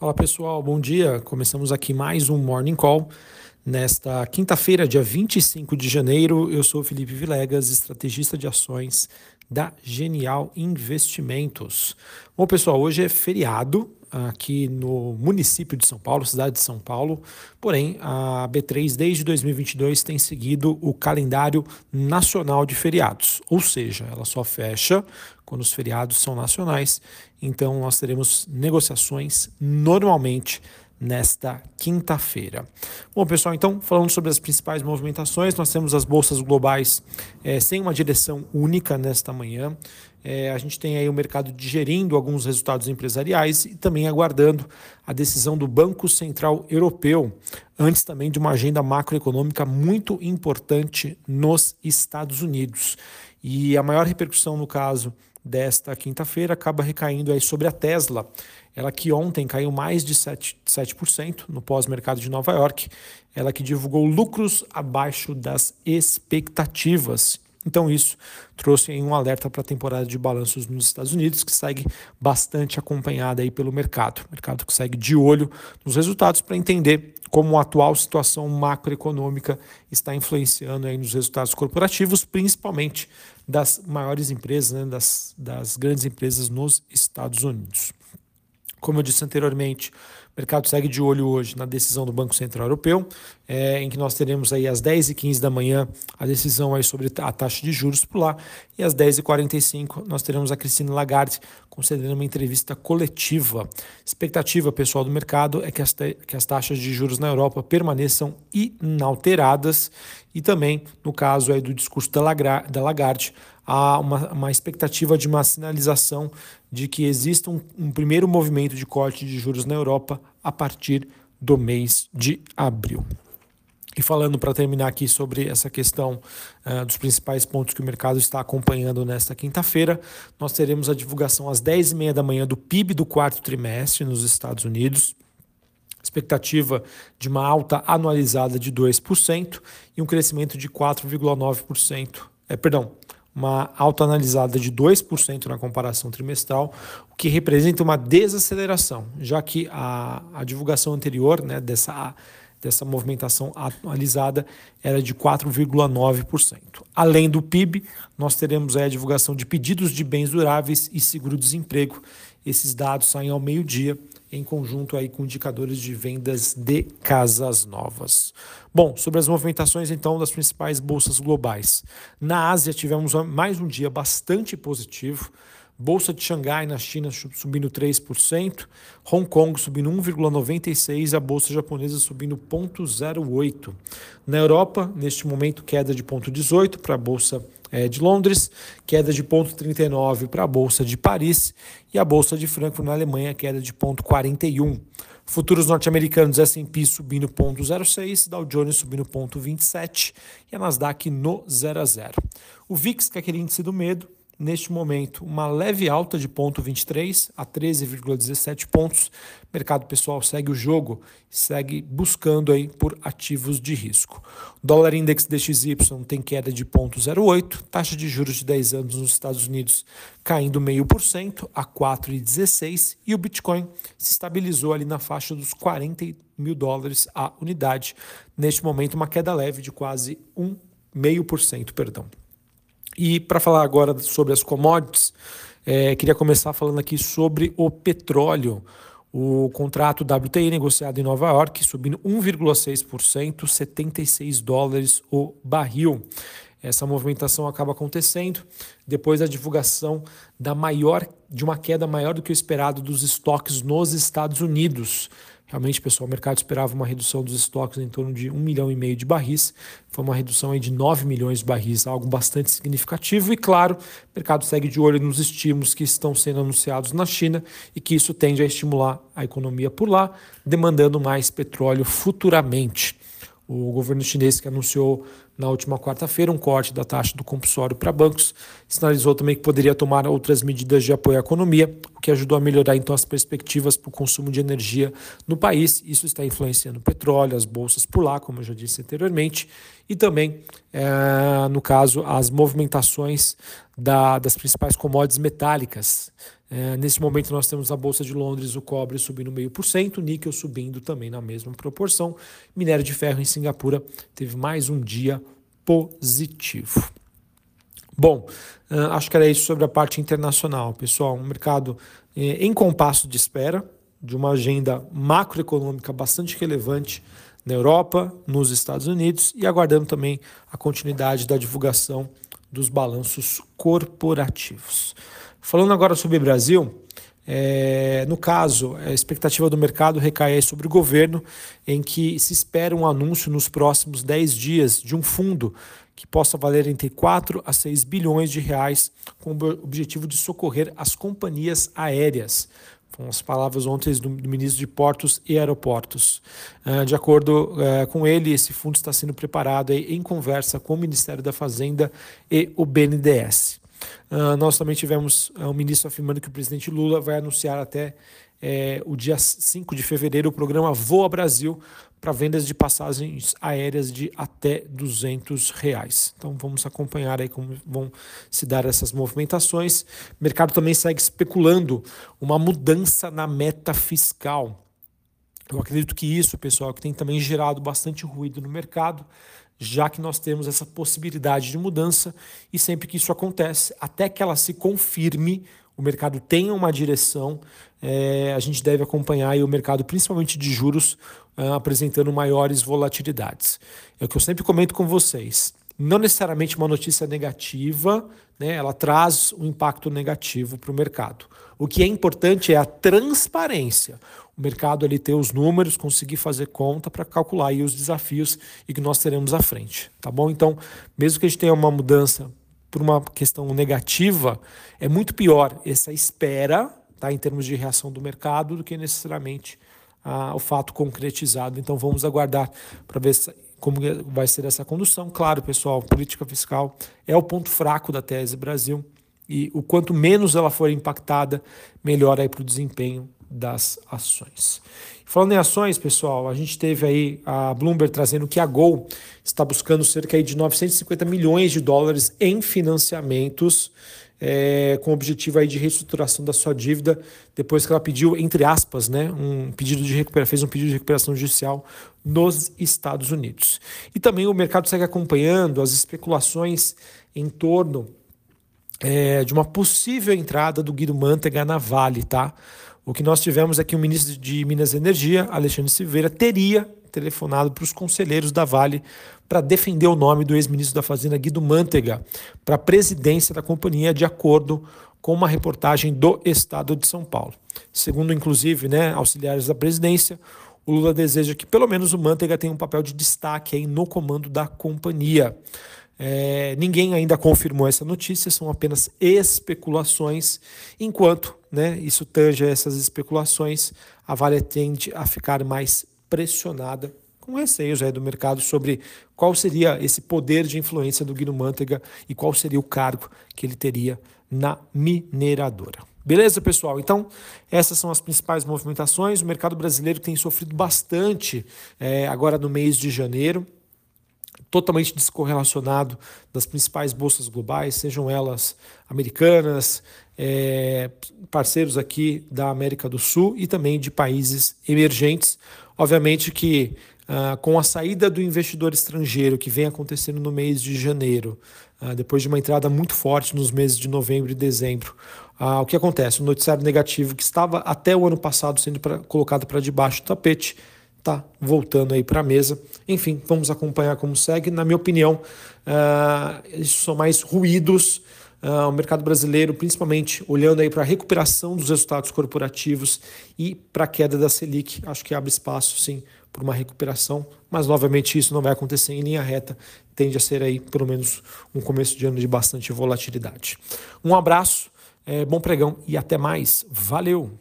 Fala pessoal, bom dia. Começamos aqui mais um Morning Call. Nesta quinta-feira, dia 25 de janeiro, eu sou Felipe Vilegas, estrategista de ações da Genial Investimentos. Bom, pessoal, hoje é feriado aqui no município de São Paulo, cidade de São Paulo. Porém, a B3 desde 2022 tem seguido o calendário nacional de feriados, ou seja, ela só fecha quando os feriados são nacionais. Então, nós teremos negociações normalmente nesta quinta-feira. Bom, pessoal, então, falando sobre as principais movimentações, nós temos as bolsas globais é, sem uma direção única nesta manhã. É, a gente tem aí o mercado digerindo alguns resultados empresariais e também aguardando a decisão do Banco Central Europeu, antes também de uma agenda macroeconômica muito importante nos Estados Unidos. E a maior repercussão, no caso desta quinta-feira, acaba recaindo aí sobre a Tesla. Ela que ontem caiu mais de 7%, 7% no pós-mercado de Nova York, ela que divulgou lucros abaixo das expectativas. Então isso trouxe um alerta para a temporada de balanços nos Estados Unidos, que segue bastante acompanhada aí pelo mercado. Mercado que segue de olho nos resultados para entender como a atual situação macroeconômica está influenciando aí nos resultados corporativos, principalmente das maiores empresas, né, das, das grandes empresas nos Estados Unidos. Como eu disse anteriormente, o mercado segue de olho hoje na decisão do Banco Central Europeu, é, em que nós teremos aí às 10h15 da manhã a decisão aí sobre a taxa de juros por lá, e às 10h45 nós teremos a Cristina Lagarde concedendo uma entrevista coletiva. Expectativa pessoal do mercado é que as, que as taxas de juros na Europa permaneçam inalteradas e também, no caso aí do discurso da Lagarde, há uma, uma expectativa de uma sinalização de que exista um, um primeiro movimento de corte de juros na Europa a partir do mês de abril. E falando para terminar aqui sobre essa questão uh, dos principais pontos que o mercado está acompanhando nesta quinta-feira, nós teremos a divulgação às 10h30 da manhã do PIB do quarto trimestre nos Estados Unidos expectativa de uma alta anualizada de 2% e um crescimento de 4,9%. É, perdão, uma alta analisada de 2% na comparação trimestral, o que representa uma desaceleração, já que a, a divulgação anterior né, dessa, dessa movimentação atualizada era de 4,9%. Além do PIB, nós teremos a divulgação de pedidos de bens duráveis e seguro-desemprego. Esses dados saem ao meio-dia em conjunto aí com indicadores de vendas de casas novas. Bom, sobre as movimentações então das principais bolsas globais. Na Ásia tivemos mais um dia bastante positivo. Bolsa de Xangai na China subindo 3%, Hong Kong subindo 1,96%, a bolsa japonesa subindo 0,08%. Na Europa, neste momento, queda de 0,18% para a bolsa é, de Londres, queda de 0,39 para a Bolsa de Paris e a Bolsa de Frankfurt na Alemanha, queda de 0,41. Futuros norte-americanos S&P subindo 0,06, Dow Jones subindo 0,27 e a Nasdaq no 0 a 0. O VIX, que é aquele índice do medo, neste momento uma leve alta de 0,23 a 13,17 pontos. Mercado pessoal segue o jogo, segue buscando aí por ativos de risco. O dólar index DXY tem queda de 0,08, taxa de juros de 10 anos nos Estados Unidos caindo 0,5% a 4,16 e o Bitcoin se estabilizou ali na faixa dos 40 mil dólares a unidade. Neste momento, uma queda leve de quase 1,5%, perdão. E para falar agora sobre as commodities, é, queria começar falando aqui sobre o petróleo. O contrato WTI negociado em Nova York subindo 1,6%, 76 dólares o barril. Essa movimentação acaba acontecendo depois da divulgação da maior de uma queda maior do que o esperado dos estoques nos Estados Unidos. Realmente, pessoal, o mercado esperava uma redução dos estoques em torno de 1 milhão e meio de barris. Foi uma redução aí de 9 milhões de barris, algo bastante significativo. E, claro, o mercado segue de olho nos estímulos que estão sendo anunciados na China e que isso tende a estimular a economia por lá, demandando mais petróleo futuramente. O governo chinês que anunciou na última quarta-feira um corte da taxa do compulsório para bancos, sinalizou também que poderia tomar outras medidas de apoio à economia, o que ajudou a melhorar então as perspectivas para o consumo de energia no país. Isso está influenciando o petróleo, as bolsas por lá, como eu já disse anteriormente, e também, é, no caso, as movimentações da, das principais commodities metálicas. É, nesse momento nós temos a Bolsa de Londres, o cobre subindo meio por cento, o níquel subindo também na mesma proporção. Minério de ferro em Singapura teve mais um dia positivo. Bom, uh, acho que era isso sobre a parte internacional, pessoal. Um mercado eh, em compasso de espera de uma agenda macroeconômica bastante relevante na Europa, nos Estados Unidos e aguardando também a continuidade da divulgação dos balanços corporativos. Falando agora sobre Brasil, é, no caso, a expectativa do mercado recai sobre o governo, em que se espera um anúncio nos próximos 10 dias de um fundo que possa valer entre 4 a 6 bilhões de reais, com o objetivo de socorrer as companhias aéreas. Foram as palavras ontem do, do ministro de Portos e Aeroportos. Uh, de acordo uh, com ele, esse fundo está sendo preparado aí, em conversa com o Ministério da Fazenda e o BNDES. Uh, nós também tivemos o ministro afirmando que o presidente Lula vai anunciar até é, o dia 5 de fevereiro o programa Voa Brasil para vendas de passagens aéreas de até 200 reais. Então vamos acompanhar aí como vão se dar essas movimentações. O mercado também segue especulando uma mudança na meta fiscal. Eu acredito que isso, pessoal, que tem também gerado bastante ruído no mercado já que nós temos essa possibilidade de mudança e sempre que isso acontece, até que ela se confirme, o mercado tenha uma direção, é, a gente deve acompanhar o mercado, principalmente de juros, uh, apresentando maiores volatilidades. É o que eu sempre comento com vocês. Não necessariamente uma notícia negativa, né, ela traz um impacto negativo para o mercado. O que é importante é a transparência o mercado ali ter os números, conseguir fazer conta para calcular aí os desafios e que nós teremos à frente, tá bom? Então, mesmo que a gente tenha uma mudança por uma questão negativa, é muito pior essa espera, tá, em termos de reação do mercado, do que necessariamente ah, o fato concretizado. Então, vamos aguardar para ver se, como vai ser essa condução. Claro, pessoal, política fiscal é o ponto fraco da tese Brasil e o quanto menos ela for impactada, melhor aí para o desempenho das ações. Falando em ações, pessoal, a gente teve aí a Bloomberg trazendo que a Gol está buscando cerca de 950 milhões de dólares em financiamentos é, com o objetivo aí de reestruturação da sua dívida, depois que ela pediu, entre aspas, né, um pedido de recuperação, fez um pedido de recuperação judicial nos Estados Unidos. E também o mercado segue acompanhando as especulações em torno é, de uma possível entrada do Guido Mantega na Vale, tá? O que nós tivemos é que o ministro de Minas e Energia, Alexandre Silveira, teria telefonado para os conselheiros da Vale para defender o nome do ex-ministro da Fazenda, Guido Mantega, para a presidência da companhia, de acordo com uma reportagem do Estado de São Paulo. Segundo, inclusive, né, auxiliares da presidência, o Lula deseja que pelo menos o Mantega tenha um papel de destaque aí no comando da companhia. É, ninguém ainda confirmou essa notícia, são apenas especulações, enquanto né, isso tange essas especulações, a Vale tende a ficar mais pressionada com receios aí do mercado sobre qual seria esse poder de influência do Guido Mantega e qual seria o cargo que ele teria na mineradora. Beleza, pessoal? Então, essas são as principais movimentações. O mercado brasileiro tem sofrido bastante é, agora no mês de janeiro totalmente descorrelacionado das principais bolsas globais, sejam elas americanas, é, parceiros aqui da América do Sul e também de países emergentes. Obviamente que ah, com a saída do investidor estrangeiro que vem acontecendo no mês de janeiro, ah, depois de uma entrada muito forte nos meses de novembro e dezembro, ah, o que acontece? O noticiário negativo que estava até o ano passado sendo pra, colocado para debaixo do tapete tá voltando aí para a mesa. Enfim, vamos acompanhar como segue. Na minha opinião, uh, isso são mais ruídos. Uh, o mercado brasileiro, principalmente olhando aí para a recuperação dos resultados corporativos e para a queda da Selic, acho que abre espaço sim para uma recuperação, mas novamente isso não vai acontecer em linha reta, tende a ser aí pelo menos um começo de ano de bastante volatilidade. Um abraço, é, bom pregão e até mais. Valeu!